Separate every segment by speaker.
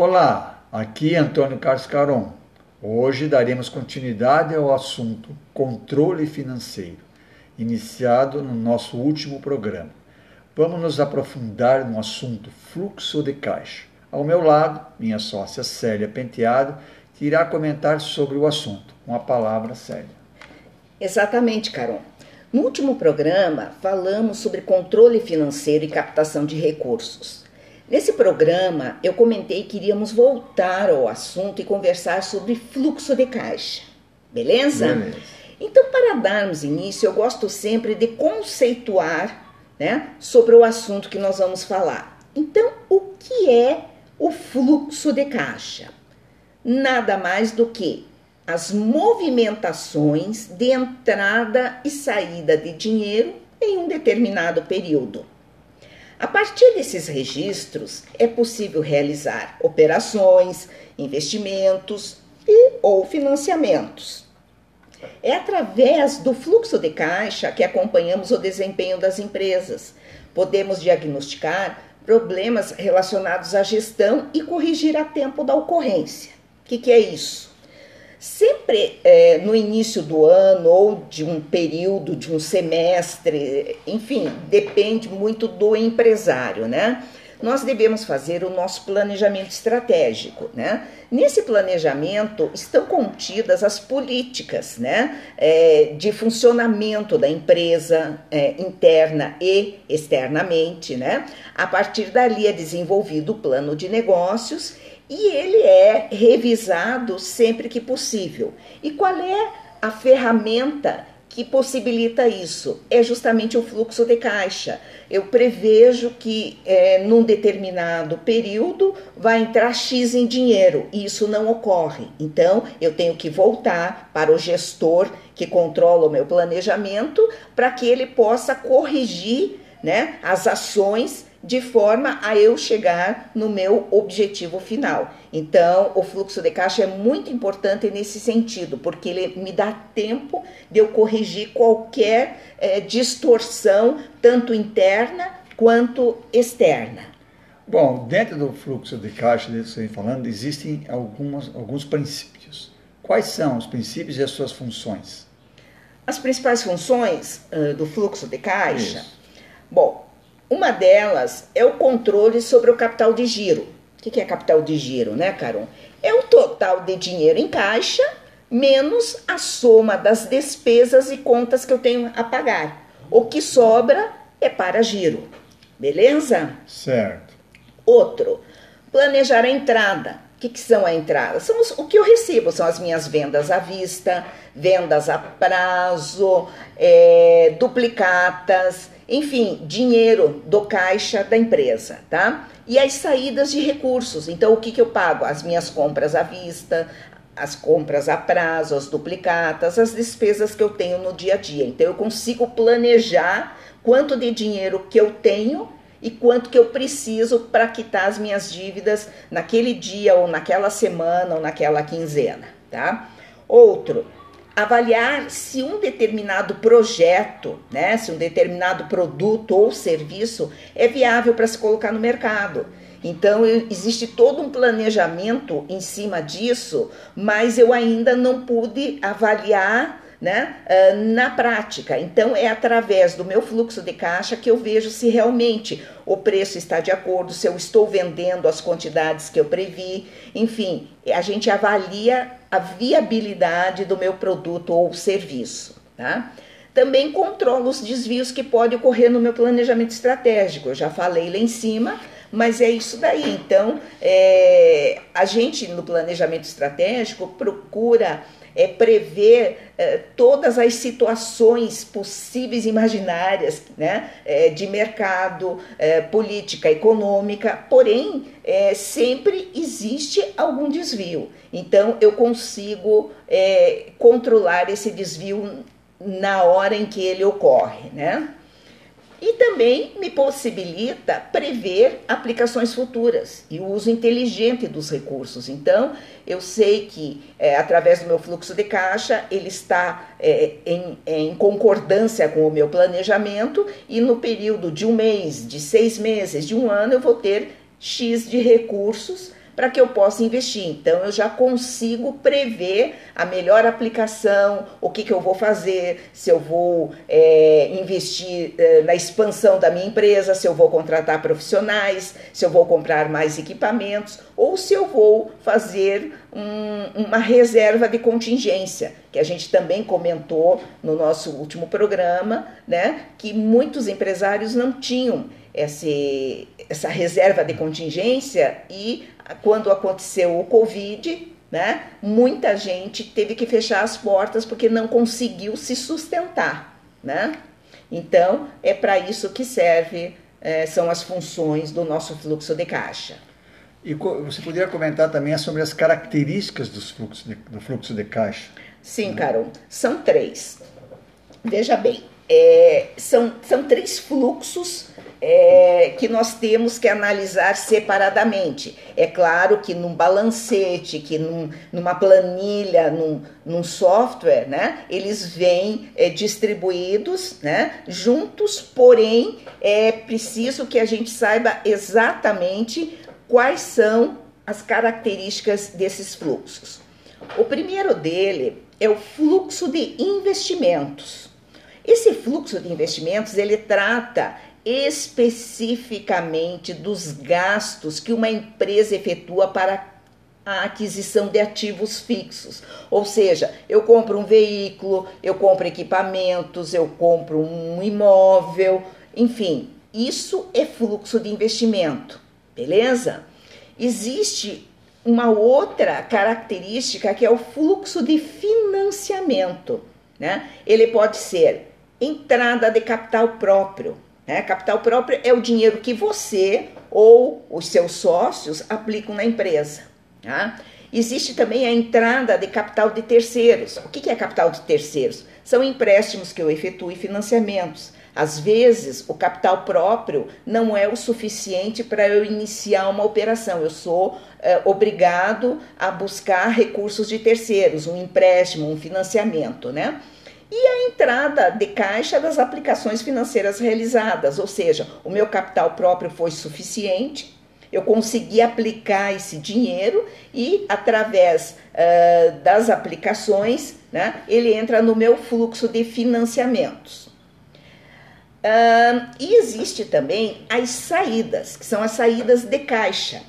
Speaker 1: Olá, aqui é Antônio Carlos Caron. Hoje daremos continuidade ao assunto controle financeiro, iniciado no nosso último programa. Vamos nos aprofundar no assunto fluxo de caixa. Ao meu lado, minha sócia Célia Penteado, que irá comentar sobre o assunto. Com a palavra, Célia.
Speaker 2: Exatamente, Caron. No último programa, falamos sobre controle financeiro e captação de recursos. Nesse programa, eu comentei que iríamos voltar ao assunto e conversar sobre fluxo de caixa. Beleza?
Speaker 1: Beleza.
Speaker 2: Então, para darmos início, eu gosto sempre de conceituar né, sobre o assunto que nós vamos falar. Então, o que é o fluxo de caixa? Nada mais do que as movimentações de entrada e saída de dinheiro em um determinado período. A partir desses registros, é possível realizar operações, investimentos e ou financiamentos. É através do fluxo de caixa que acompanhamos o desempenho das empresas. Podemos diagnosticar problemas relacionados à gestão e corrigir a tempo da ocorrência. O que, que é isso? Sempre é, no início do ano ou de um período, de um semestre, enfim, depende muito do empresário, né? Nós devemos fazer o nosso planejamento estratégico, né? Nesse planejamento estão contidas as políticas, né, é, de funcionamento da empresa é, interna e externamente, né? A partir dali é desenvolvido o plano de negócios e ele é revisado sempre que possível. E qual é a ferramenta que possibilita isso? É justamente o fluxo de caixa. Eu prevejo que é, num determinado período vai entrar X em dinheiro e isso não ocorre. Então eu tenho que voltar para o gestor que controla o meu planejamento para que ele possa corrigir né, as ações de forma a eu chegar no meu objetivo final. Então, o fluxo de caixa é muito importante nesse sentido, porque ele me dá tempo de eu corrigir qualquer é, distorção, tanto interna quanto externa.
Speaker 1: Bom, dentro do fluxo de caixa, que você falando, existem algumas, alguns princípios. Quais são os princípios e as suas funções?
Speaker 2: As principais funções uh, do fluxo de caixa?
Speaker 1: Isso.
Speaker 2: Bom, uma delas é o controle sobre o capital de giro. O que é capital de giro, né, Caron? É o total de dinheiro em caixa menos a soma das despesas e contas que eu tenho a pagar. O que sobra é para giro. Beleza?
Speaker 1: Certo.
Speaker 2: Outro, planejar a entrada. O que, que são a entrada? São os, o que eu recebo, são as minhas vendas à vista, vendas a prazo, é, duplicatas, enfim, dinheiro do caixa da empresa, tá? E as saídas de recursos. Então, o que, que eu pago? As minhas compras à vista, as compras a prazo, as duplicatas, as despesas que eu tenho no dia a dia. Então, eu consigo planejar quanto de dinheiro que eu tenho e quanto que eu preciso para quitar as minhas dívidas naquele dia ou naquela semana ou naquela quinzena, tá? Outro, avaliar se um determinado projeto, né, se um determinado produto ou serviço é viável para se colocar no mercado. Então, existe todo um planejamento em cima disso, mas eu ainda não pude avaliar né, uh, na prática. Então, é através do meu fluxo de caixa que eu vejo se realmente o preço está de acordo, se eu estou vendendo as quantidades que eu previ. Enfim, a gente avalia a viabilidade do meu produto ou serviço. Tá? Também controlo os desvios que podem ocorrer no meu planejamento estratégico. Eu já falei lá em cima, mas é isso daí. Então, é, a gente no planejamento estratégico procura é, prever é, todas as situações possíveis e imaginárias né, é, de mercado, é, política, econômica, porém, é, sempre existe algum desvio. Então, eu consigo é, controlar esse desvio na hora em que ele ocorre, né? E também me possibilita prever aplicações futuras e o uso inteligente dos recursos. Então, eu sei que é, através do meu fluxo de caixa ele está é, em, em, concordância com o meu planejamento e no período de um mês, de seis meses, de um ano, eu vou ter X de recursos para que eu possa investir. Então, eu já consigo prever a melhor aplicação, o que, que eu vou fazer, se eu vou é, investir é, na expansão da minha empresa, se eu vou contratar profissionais, se eu vou comprar mais equipamentos ou se eu vou fazer um, uma reserva de contingência, que a gente também comentou no nosso último programa, né, que muitos empresários não tinham esse, essa reserva de contingência e quando aconteceu o Covid, né, muita gente teve que fechar as portas porque não conseguiu se sustentar, né? Então, é para isso que serve, é, são as funções do nosso fluxo de caixa.
Speaker 1: E você poderia comentar também sobre as características dos fluxos de, do fluxo de caixa?
Speaker 2: Sim, Carol, são três. Veja bem, é, são, são três fluxos é, que nós temos que analisar separadamente. É claro que num balancete, que num, numa planilha, num, num software, né, eles vêm é, distribuídos né, juntos, porém é preciso que a gente saiba exatamente quais são as características desses fluxos. O primeiro dele é o fluxo de investimentos. Esse fluxo de investimentos ele trata especificamente dos gastos que uma empresa efetua para a aquisição de ativos fixos. Ou seja, eu compro um veículo, eu compro equipamentos, eu compro um imóvel, enfim, isso é fluxo de investimento, beleza? Existe uma outra característica que é o fluxo de financiamento, né? Ele pode ser entrada de capital próprio, né? Capital próprio é o dinheiro que você ou os seus sócios aplicam na empresa. Tá? Existe também a entrada de capital de terceiros. O que é capital de terceiros? São empréstimos que eu efetuo e financiamentos. Às vezes, o capital próprio não é o suficiente para eu iniciar uma operação. Eu sou é, obrigado a buscar recursos de terceiros, um empréstimo, um financiamento, né? E a entrada de caixa das aplicações financeiras realizadas, ou seja, o meu capital próprio foi suficiente, eu consegui aplicar esse dinheiro e, através uh, das aplicações, né, ele entra no meu fluxo de financiamentos. Uh, e existe também as saídas, que são as saídas de caixa.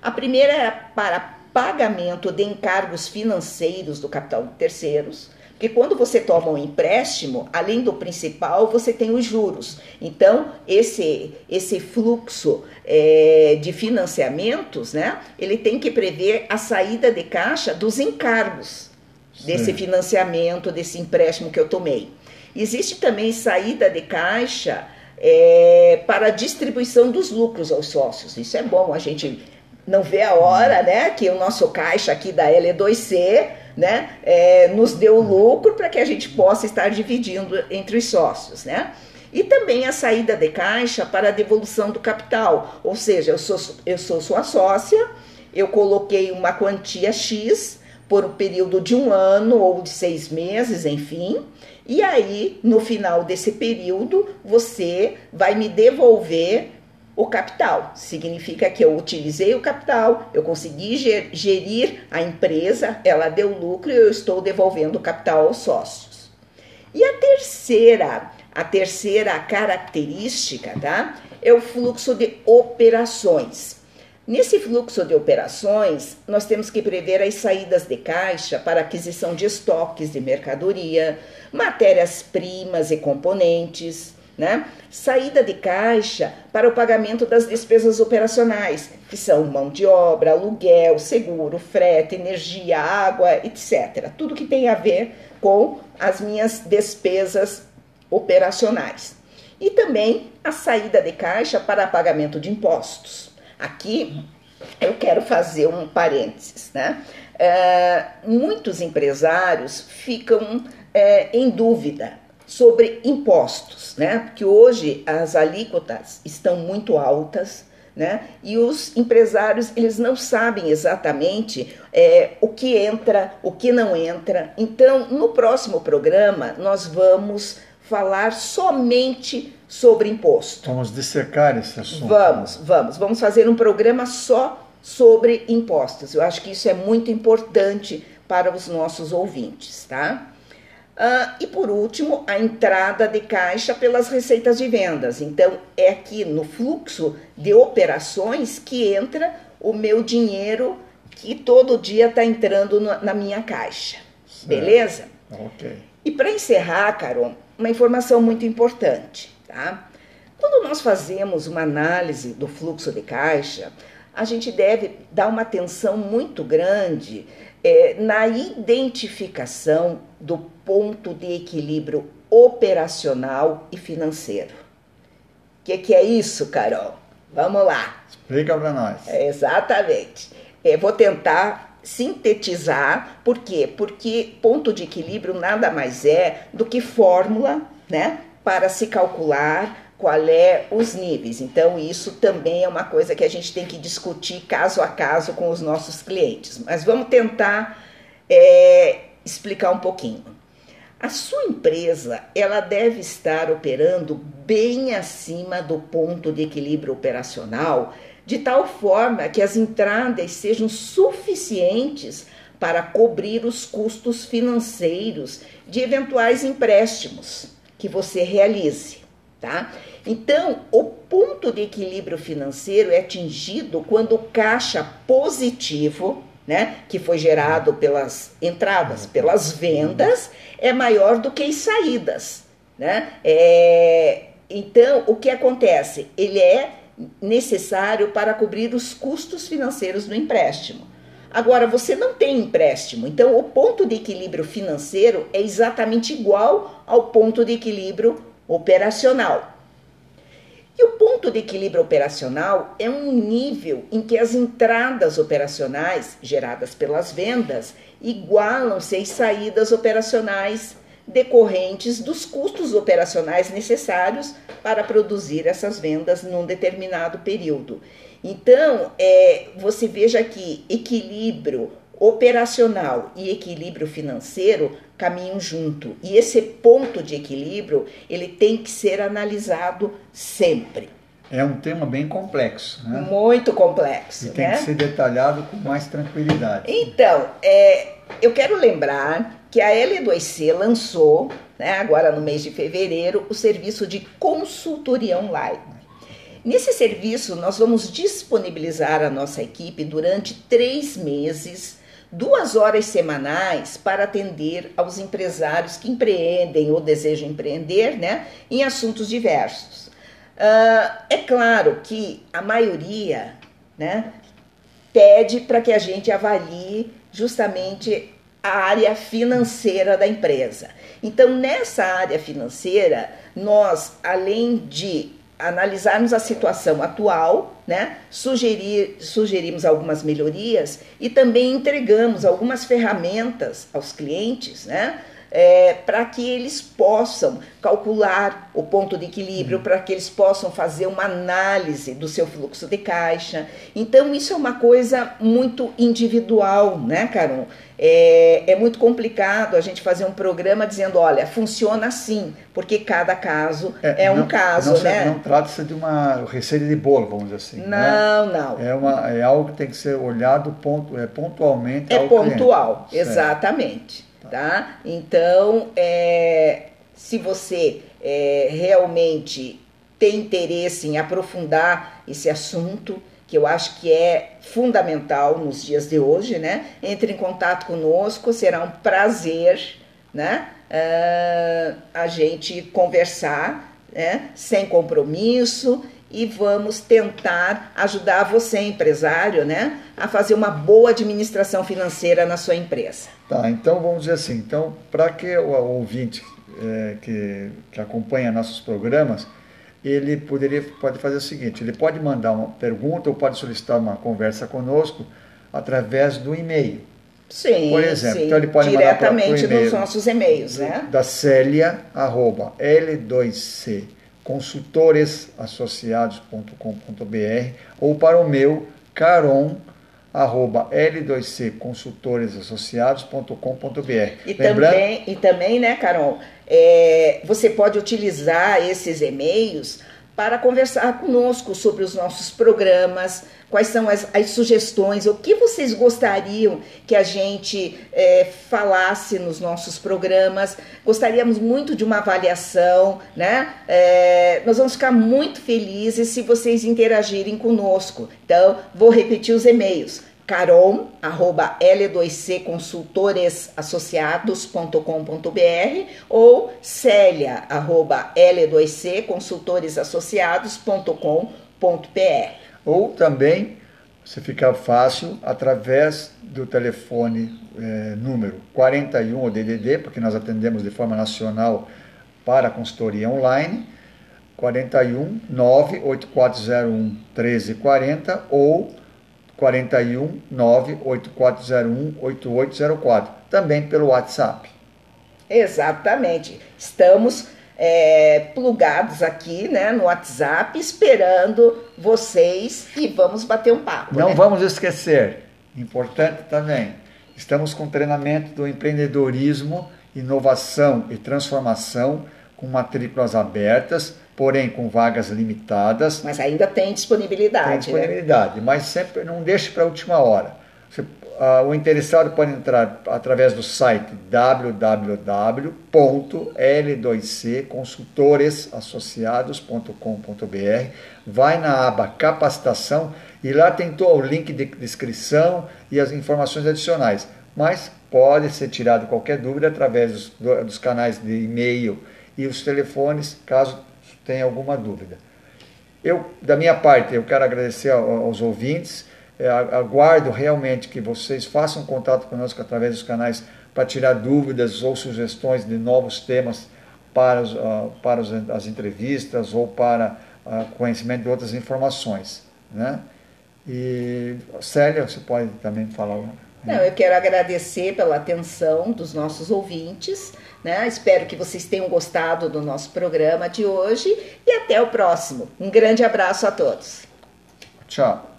Speaker 2: A primeira é para pagamento de encargos financeiros do capital de terceiros. Porque quando você toma um empréstimo, além do principal, você tem os juros. Então, esse, esse fluxo é, de financiamentos, né, ele tem que prever a saída de caixa dos encargos Sim. desse financiamento, desse empréstimo que eu tomei. Existe também saída de caixa é, para a distribuição dos lucros aos sócios. Isso é bom, a gente não vê a hora, né, que o nosso caixa aqui da L2C né, é, nos deu lucro para que a gente possa estar dividindo entre os sócios, né? E também a saída de caixa para a devolução do capital, ou seja, eu sou, eu sou sua sócia, eu coloquei uma quantia X por um período de um ano ou de seis meses, enfim, e aí no final desse período você vai me devolver o capital. Significa que eu utilizei o capital, eu consegui gerir a empresa, ela deu lucro e eu estou devolvendo o capital aos sócios. E a terceira, a terceira característica, tá? É o fluxo de operações. Nesse fluxo de operações, nós temos que prever as saídas de caixa para aquisição de estoques de mercadoria, matérias-primas e componentes, né? Saída de caixa para o pagamento das despesas operacionais, que são mão de obra, aluguel, seguro, frete, energia, água, etc. Tudo que tem a ver com as minhas despesas operacionais. E também a saída de caixa para pagamento de impostos. Aqui eu quero fazer um parênteses, né? É, muitos empresários ficam é, em dúvida sobre impostos, né? Porque hoje as alíquotas estão muito altas, né? E os empresários eles não sabem exatamente é, o que entra, o que não entra. Então, no próximo programa nós vamos falar somente sobre imposto.
Speaker 1: Vamos dissecar esse assunto.
Speaker 2: Vamos, vamos, vamos fazer um programa só sobre impostos. Eu acho que isso é muito importante para os nossos ouvintes, tá? Uh, e por último, a entrada de caixa pelas receitas de vendas. Então, é aqui no fluxo de operações que entra o meu dinheiro que todo dia está entrando no, na minha caixa. Certo. Beleza?
Speaker 1: Ok.
Speaker 2: E para encerrar, Carol, uma informação muito importante, tá? Quando nós fazemos uma análise do fluxo de caixa, a gente deve dar uma atenção muito grande é, na identificação do ponto de equilíbrio operacional e financeiro. O que, que, é isso, Carol? Vamos lá.
Speaker 1: Explica para nós.
Speaker 2: É, exatamente. É, vou tentar sintetizar. Por quê? Porque ponto de equilíbrio nada mais é do que fórmula né, para se calcular qual é os níveis. Então, isso também é uma coisa que a gente tem que discutir caso a caso com os nossos clientes. Mas vamos tentar é, explicar um pouquinho. A sua empresa ela deve estar operando bem acima do ponto de equilíbrio operacional, de tal forma que as entradas sejam suficientes para cobrir os custos financeiros de eventuais empréstimos que você realize tá? Então, o ponto de equilíbrio financeiro é atingido quando o caixa positivo, né, que foi gerado pelas entradas, pelas vendas, é maior do que as saídas, né? É, então, o que acontece? Ele é necessário para cobrir os custos financeiros do empréstimo. Agora, você não tem empréstimo, então o ponto de equilíbrio financeiro é exatamente igual ao ponto de equilíbrio operacional. E o ponto de equilíbrio operacional é um nível em que as entradas operacionais geradas pelas vendas igualam-se às saídas operacionais decorrentes dos custos operacionais necessários para produzir essas vendas num determinado período. Então, é, você veja que equilíbrio operacional e equilíbrio financeiro caminham junto. E esse ponto de equilíbrio, ele tem que ser analisado sempre.
Speaker 1: É um tema bem complexo, né?
Speaker 2: Muito complexo,
Speaker 1: e tem
Speaker 2: né?
Speaker 1: que ser detalhado com mais tranquilidade.
Speaker 2: Então, é, eu quero lembrar que a L2C lançou, né, agora no mês de fevereiro, o serviço de consultoria online. Nesse serviço, nós vamos disponibilizar a nossa equipe durante três meses duas horas semanais para atender aos empresários que empreendem ou desejam empreender né, em assuntos diversos. Uh, é claro que a maioria né, pede para que a gente avalie justamente a área financeira da empresa. Então, nessa área financeira, nós, além de analisarmos a situação atual, né? Sugerir, sugerimos algumas melhorias e também entregamos algumas ferramentas aos clientes, né? É, para que eles possam calcular o ponto de equilíbrio, uhum. para que eles possam fazer uma análise do seu fluxo de caixa. Então, isso é uma coisa muito individual, né, Caron? É, é, muito complicado a gente fazer um programa dizendo, olha, funciona assim, porque cada caso é, é um não, caso,
Speaker 1: não,
Speaker 2: né?
Speaker 1: Não trata-se de uma receita de bolo, vamos dizer assim.
Speaker 2: Não,
Speaker 1: né?
Speaker 2: não.
Speaker 1: É, uma, é algo que tem que ser olhado ponto, é, pontualmente.
Speaker 2: É pontual, cliente. exatamente. Tá. Então, é, se você é, realmente tem interesse em aprofundar esse assunto, que eu acho que é fundamental nos dias de hoje, né? Entre em contato conosco, será um prazer, né? Uh, a gente conversar, né? Sem compromisso e vamos tentar ajudar você, empresário, né? A fazer uma boa administração financeira na sua empresa.
Speaker 1: Tá, então vamos dizer assim, então para que o ouvinte é, que, que acompanha nossos programas ele poderia pode fazer o seguinte: ele pode mandar uma pergunta ou pode solicitar uma conversa conosco através do e-mail.
Speaker 2: Sim,
Speaker 1: por exemplo,
Speaker 2: sim.
Speaker 1: então ele pode
Speaker 2: diretamente mandar nos nossos e-mails, né?
Speaker 1: Da Célia arroba L2C consultoresassociados.com.br ou para o meu caron arroba L2C consultoresassociados.com.br.
Speaker 2: E, também, e também, né, Carol, é, você pode utilizar esses e-mails para conversar conosco sobre os nossos programas, quais são as, as sugestões, o que vocês gostariam que a gente é, falasse nos nossos programas. Gostaríamos muito de uma avaliação, né? É, nós vamos ficar muito felizes se vocês interagirem conosco. Então, vou repetir os e-mails caron, arroba L2C consultoresassociados.com.br ou Célia, arroba L2C consultoresassociados.com.br.
Speaker 1: Ou também, se ficar fácil, através do telefone é, número 41, o DDD, porque nós atendemos de forma nacional para a consultoria online, 41 98401 1340 ou 41 98401 8804, também pelo WhatsApp.
Speaker 2: Exatamente. Estamos é, plugados aqui né, no WhatsApp, esperando vocês e vamos bater um papo.
Speaker 1: Não
Speaker 2: né?
Speaker 1: vamos esquecer, importante também, estamos com treinamento do empreendedorismo, inovação e transformação com matrículas abertas porém com vagas limitadas.
Speaker 2: Mas ainda tem disponibilidade. Tem
Speaker 1: né? disponibilidade, né? mas sempre não deixe para a última hora. Você, uh, o interessado pode entrar através do site www.l2cconsultoresassociados.com.br, vai na aba capacitação e lá tem o link de descrição e as informações adicionais. Mas pode ser tirado qualquer dúvida através dos, dos canais de e-mail e os telefones, caso tem alguma dúvida. Eu, da minha parte, eu quero agradecer aos ouvintes, é, aguardo realmente que vocês façam contato conosco através dos canais para tirar dúvidas ou sugestões de novos temas para, os, uh, para as entrevistas ou para uh, conhecimento de outras informações. Né? E Célia, você pode também falar.
Speaker 2: Não, eu quero agradecer pela atenção dos nossos ouvintes. Né? Espero que vocês tenham gostado do nosso programa de hoje e até o próximo. Um grande abraço a todos.
Speaker 1: Tchau.